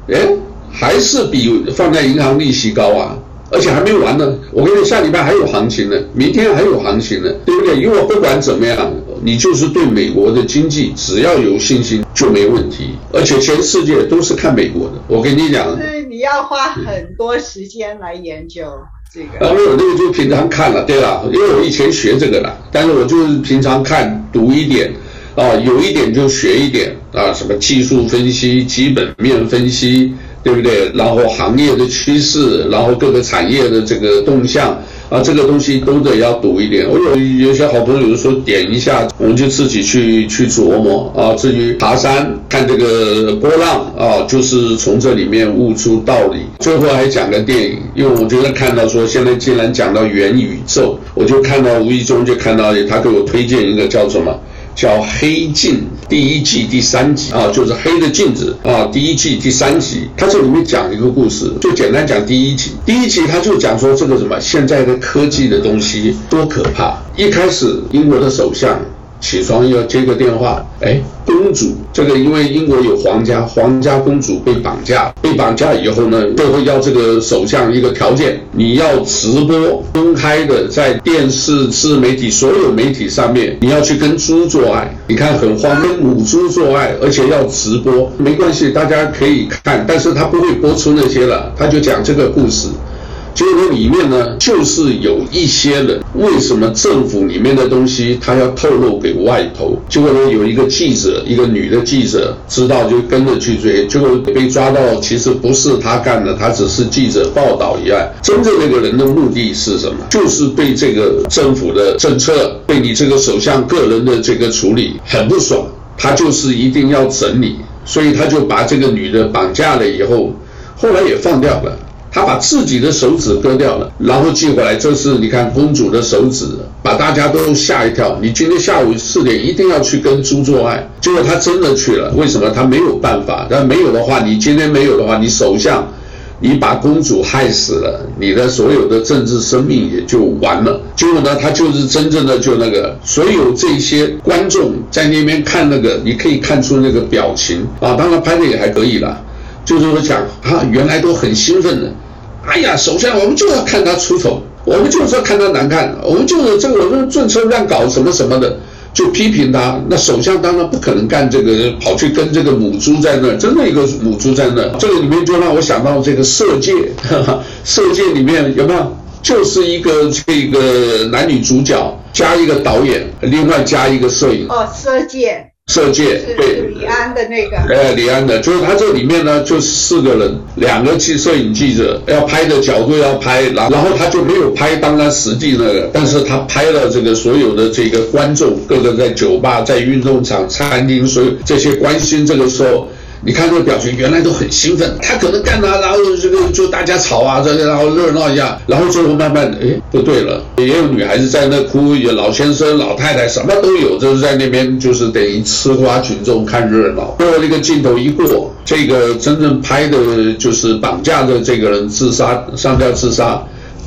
哎，还是比放在银行利息高啊。而且还没完呢，我跟你下礼拜还有行情呢，明天还有行情呢，对不对？因为我不管怎么样，你就是对美国的经济只要有信心就没问题。而且全世界都是看美国的，我跟你讲。是你要花很多时间来研究这个。然后我这个就平常看了，对了，因为我以前学这个的，但是我就是平常看读一点，啊，有一点就学一点啊，什么技术分析、基本面分析。对不对？然后行业的趋势，然后各个产业的这个动向啊，这个东西都得要读一点。我有有些好朋友说点一下，我们就自己去去琢磨啊，至于爬山看这个波浪啊，就是从这里面悟出道理。最后还讲个电影，因为我觉得看到说现在既然讲到元宇宙，我就看到无意中就看到他给我推荐一个叫什么？叫《黑镜》第一季第三集啊，就是黑的镜子啊，第一季第三集，它这里面讲一个故事，就简单讲第一集。第一集他就讲说这个什么现在的科技的东西多可怕。一开始英国的首相。起床要接个电话，哎，公主，这个因为英国有皇家，皇家公主被绑架，被绑架以后呢，就会要这个首相一个条件，你要直播公开的在电视、自媒体所有媒体上面，你要去跟猪做爱，你看很荒跟，母猪做爱，而且要直播，没关系，大家可以看，但是他不会播出那些了，他就讲这个故事。结果里面呢，就是有一些人，为什么政府里面的东西他要透露给外头？结果呢，有一个记者，一个女的记者知道就跟着去追，结果被抓到，其实不是他干的，他只是记者报道一案。真正那个人的目的是什么？就是被这个政府的政策，被你这个首相个人的这个处理很不爽，他就是一定要整理，所以他就把这个女的绑架了以后，后来也放掉了。他把自己的手指割掉了，然后寄回来。这是你看公主的手指，把大家都吓一跳。你今天下午四点一定要去跟猪做爱，结果他真的去了。为什么？他没有办法。但没有的话，你今天没有的话，你首相，你把公主害死了，你的所有的政治生命也就完了。结果呢，他就是真正的就那个，所有这些观众在那边看那个，你可以看出那个表情啊，当然拍的也还可以了。就是说讲啊，原来都很兴奋的。哎呀，首先我们就要看他出丑，我们就是要看他难看，我们就是这个我们政策乱搞什么什么的。就批评他。那首相当然不可能干这个，跑去跟这个母猪在那儿，真的一个母猪在那儿。这个里面就让我想到这个色戒，色戒里面有没有？就是一个这个男女主角加一个导演，另外加一个摄影。哦，色戒。色戒，对，李安的那个，哎，李安的，就是他这里面呢，就四个人，两个记摄影记者，要拍的角度要拍，然后他就没有拍当然实际那个，但是他拍了这个所有的这个观众，各个在酒吧、在运动场、餐厅，所有这些关心这个时候。你看这个表情，原来都很兴奋，他可能干了，然后这个就大家吵啊，这然后热闹一下，然后最后慢慢的，哎，不对了，也有女孩子在那哭，有老先生、老太太什么都有，就是在那边就是等于吃瓜群众看热闹。最后那个镜头一过，这个真正拍的就是绑架的这个人自杀，上吊自杀。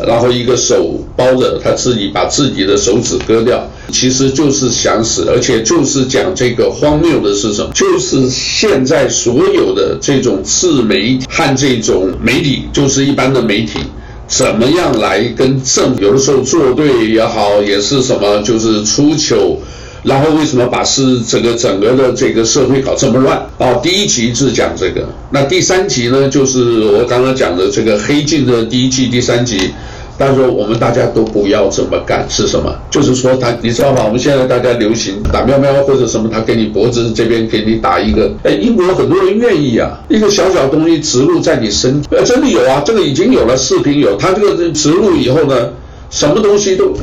然后一个手包着他自己，把自己的手指割掉，其实就是想死，而且就是讲这个荒谬的是什么？就是现在所有的这种自媒体和这种媒体，就是一般的媒体，怎么样来跟政有的时候作对也好，也是什么，就是出糗。然后为什么把是整个整个的这个社会搞这么乱？哦，第一集是讲这个，那第三集呢，就是我刚刚讲的这个《黑镜》的第一季第三集。他说我们大家都不要这么干，是什么？就是说他，你知道吗？我们现在大家流行打喵喵或者什么，他给你脖子这边给你打一个。哎，英国很多人愿意啊，一个小小东西植入在你身体，真的有啊，这个已经有了视频有，他这个植入以后呢，什么东西都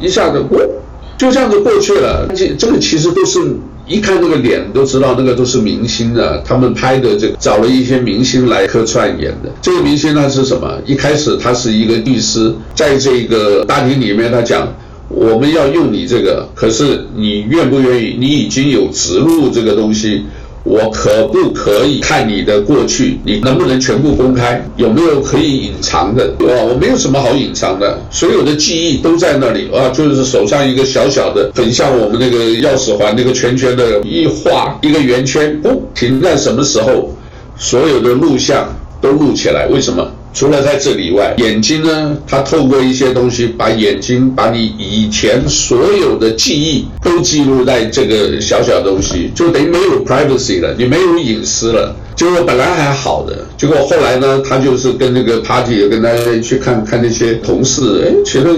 一下子过。就这样子过去了，这这个其实都是一看那个脸都知道，那个都是明星的，他们拍的这个找了一些明星来客串演的。这个明星他是什么？一开始他是一个律师，在这个大厅里面他讲，我们要用你这个，可是你愿不愿意？你已经有植入这个东西。我可不可以看你的过去？你能不能全部公开？有没有可以隐藏的？我，我没有什么好隐藏的，所有的记忆都在那里啊，就是手上一个小小的，很像我们那个钥匙环那个圈圈的，一画一个圆圈，不，停在什么时候？所有的录像都录起来，为什么？除了在这里以外，眼睛呢？它透过一些东西，把眼睛把你以前所有的记忆都记录在这个小小东西，就等于没有 privacy 了，你没有隐私了。结果本来还好的，结果后来呢，他就是跟那个 party 跟大家去看看那些同事，哎，觉得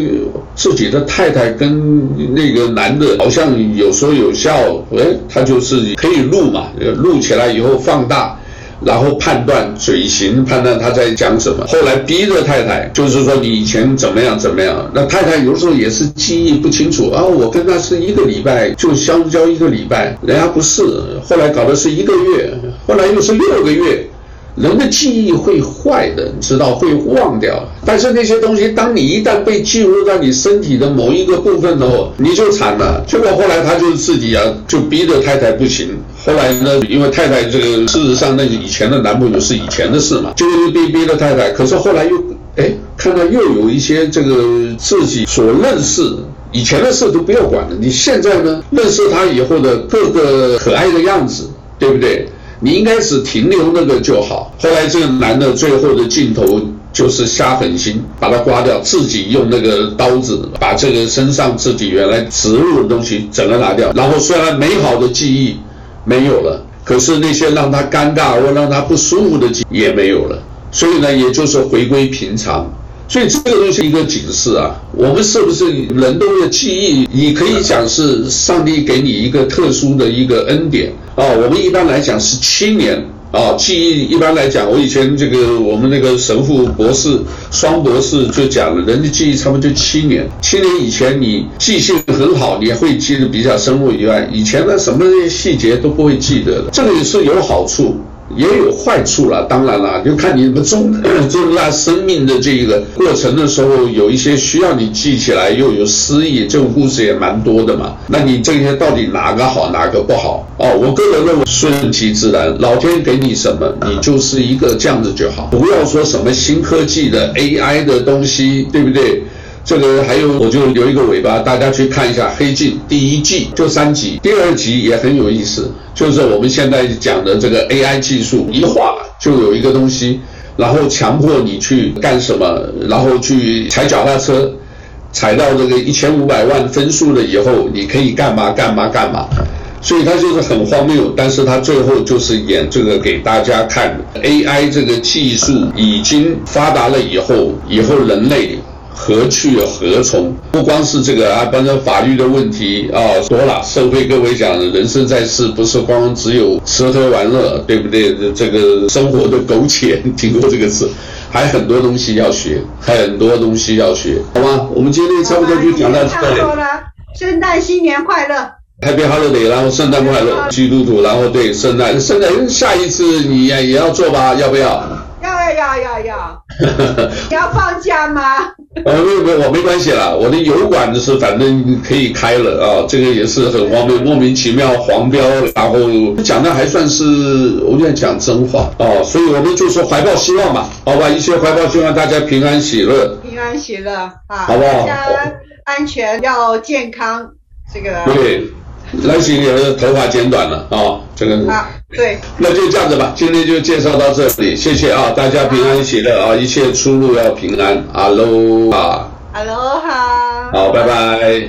自己的太太跟那个男的好像有说有笑，哎，他就是可以录嘛，录起来以后放大。然后判断嘴型，判断他在讲什么。后来逼着太太，就是说你以前怎么样怎么样。那太太有时候也是记忆不清楚啊，我跟他是一个礼拜就相交一个礼拜，人家不是，后来搞的是一个月，后来又是六个月。人的记忆会坏的，你知道会忘掉。但是那些东西，当你一旦被记录在你身体的某一个部分的话，你就惨了。结果后来他就自己啊，就逼着太太不行。后来呢，因为太太这个事实上那个以前的男朋友是以前的事嘛，就逼逼着太太。可是后来又哎，看到又有一些这个自己所认识以前的事都不要管了。你现在呢，认识他以后的各个可爱的样子，对不对？你应该只停留那个就好。后来这个男的最后的镜头就是下狠心把它刮掉，自己用那个刀子把这个身上自己原来植入的东西整个拿掉。然后虽然美好的记忆没有了，可是那些让他尴尬或让他不舒服的记忆也没有了。所以呢，也就是回归平常。所以这个东西一个警示啊，我们是不是人都有记忆？你可以讲是上帝给你一个特殊的一个恩典啊。我们一般来讲是七年啊，记忆一般来讲，我以前这个我们那个神父博士双博士就讲了，人的记忆差不多就七年。七年以前你记性很好，你会记得比较深入以外，以前的什么那些细节都不会记得的。这个也是有好处。也有坏处了，当然了，就看你怎么中中那生命的这个过程的时候，有一些需要你记起来，又有诗意，这种故事也蛮多的嘛。那你这些到底哪个好，哪个不好？哦，我个人认为顺其自然，老天给你什么，你就是一个这样子就好，不要说什么新科技的 AI 的东西，对不对？这个还有，我就留一个尾巴，大家去看一下《黑镜》第一季就三集，第二集也很有意思，就是我们现在讲的这个 AI 技术，一画就有一个东西，然后强迫你去干什么，然后去踩脚踏车，踩到这个一千五百万分数了以后，你可以干嘛干嘛干嘛。所以他就是很荒谬，但是他最后就是演这个给大家看，AI 这个技术已经发达了以后，以后人类何去何从？不光是这个啊，反正法律的问题啊多了。社会各位讲，人生在世不是光只有吃喝玩乐，对不对？这个生活的苟且，听过这个词，还很多东西要学，还很多东西要学，好吗？我们今天差不多就讲到这里。圣诞新年快乐。Happy Holiday，然后圣诞快乐，基督徒，然后对圣诞，圣诞下一次你也也要做吧？要不要？要要要要要。你要放假吗？呃，没有没有，我没关系啦，我的油管就是反正可以开了啊，这个也是很荒谬，莫名其妙黄标，然后讲的还算是我讲真话哦，所以我们就说怀抱希望吧，好吧，一切怀抱希望大家平安喜乐，平安喜乐啊，好不好？大家安全要健康，这个对。来行也是头发剪短了啊、哦，这个。啊，对，那就这样子吧，今天就介绍到这里，谢谢啊，大家平安喜乐啊，一切出入要平安，哈喽啊，哈喽哈，好，拜拜。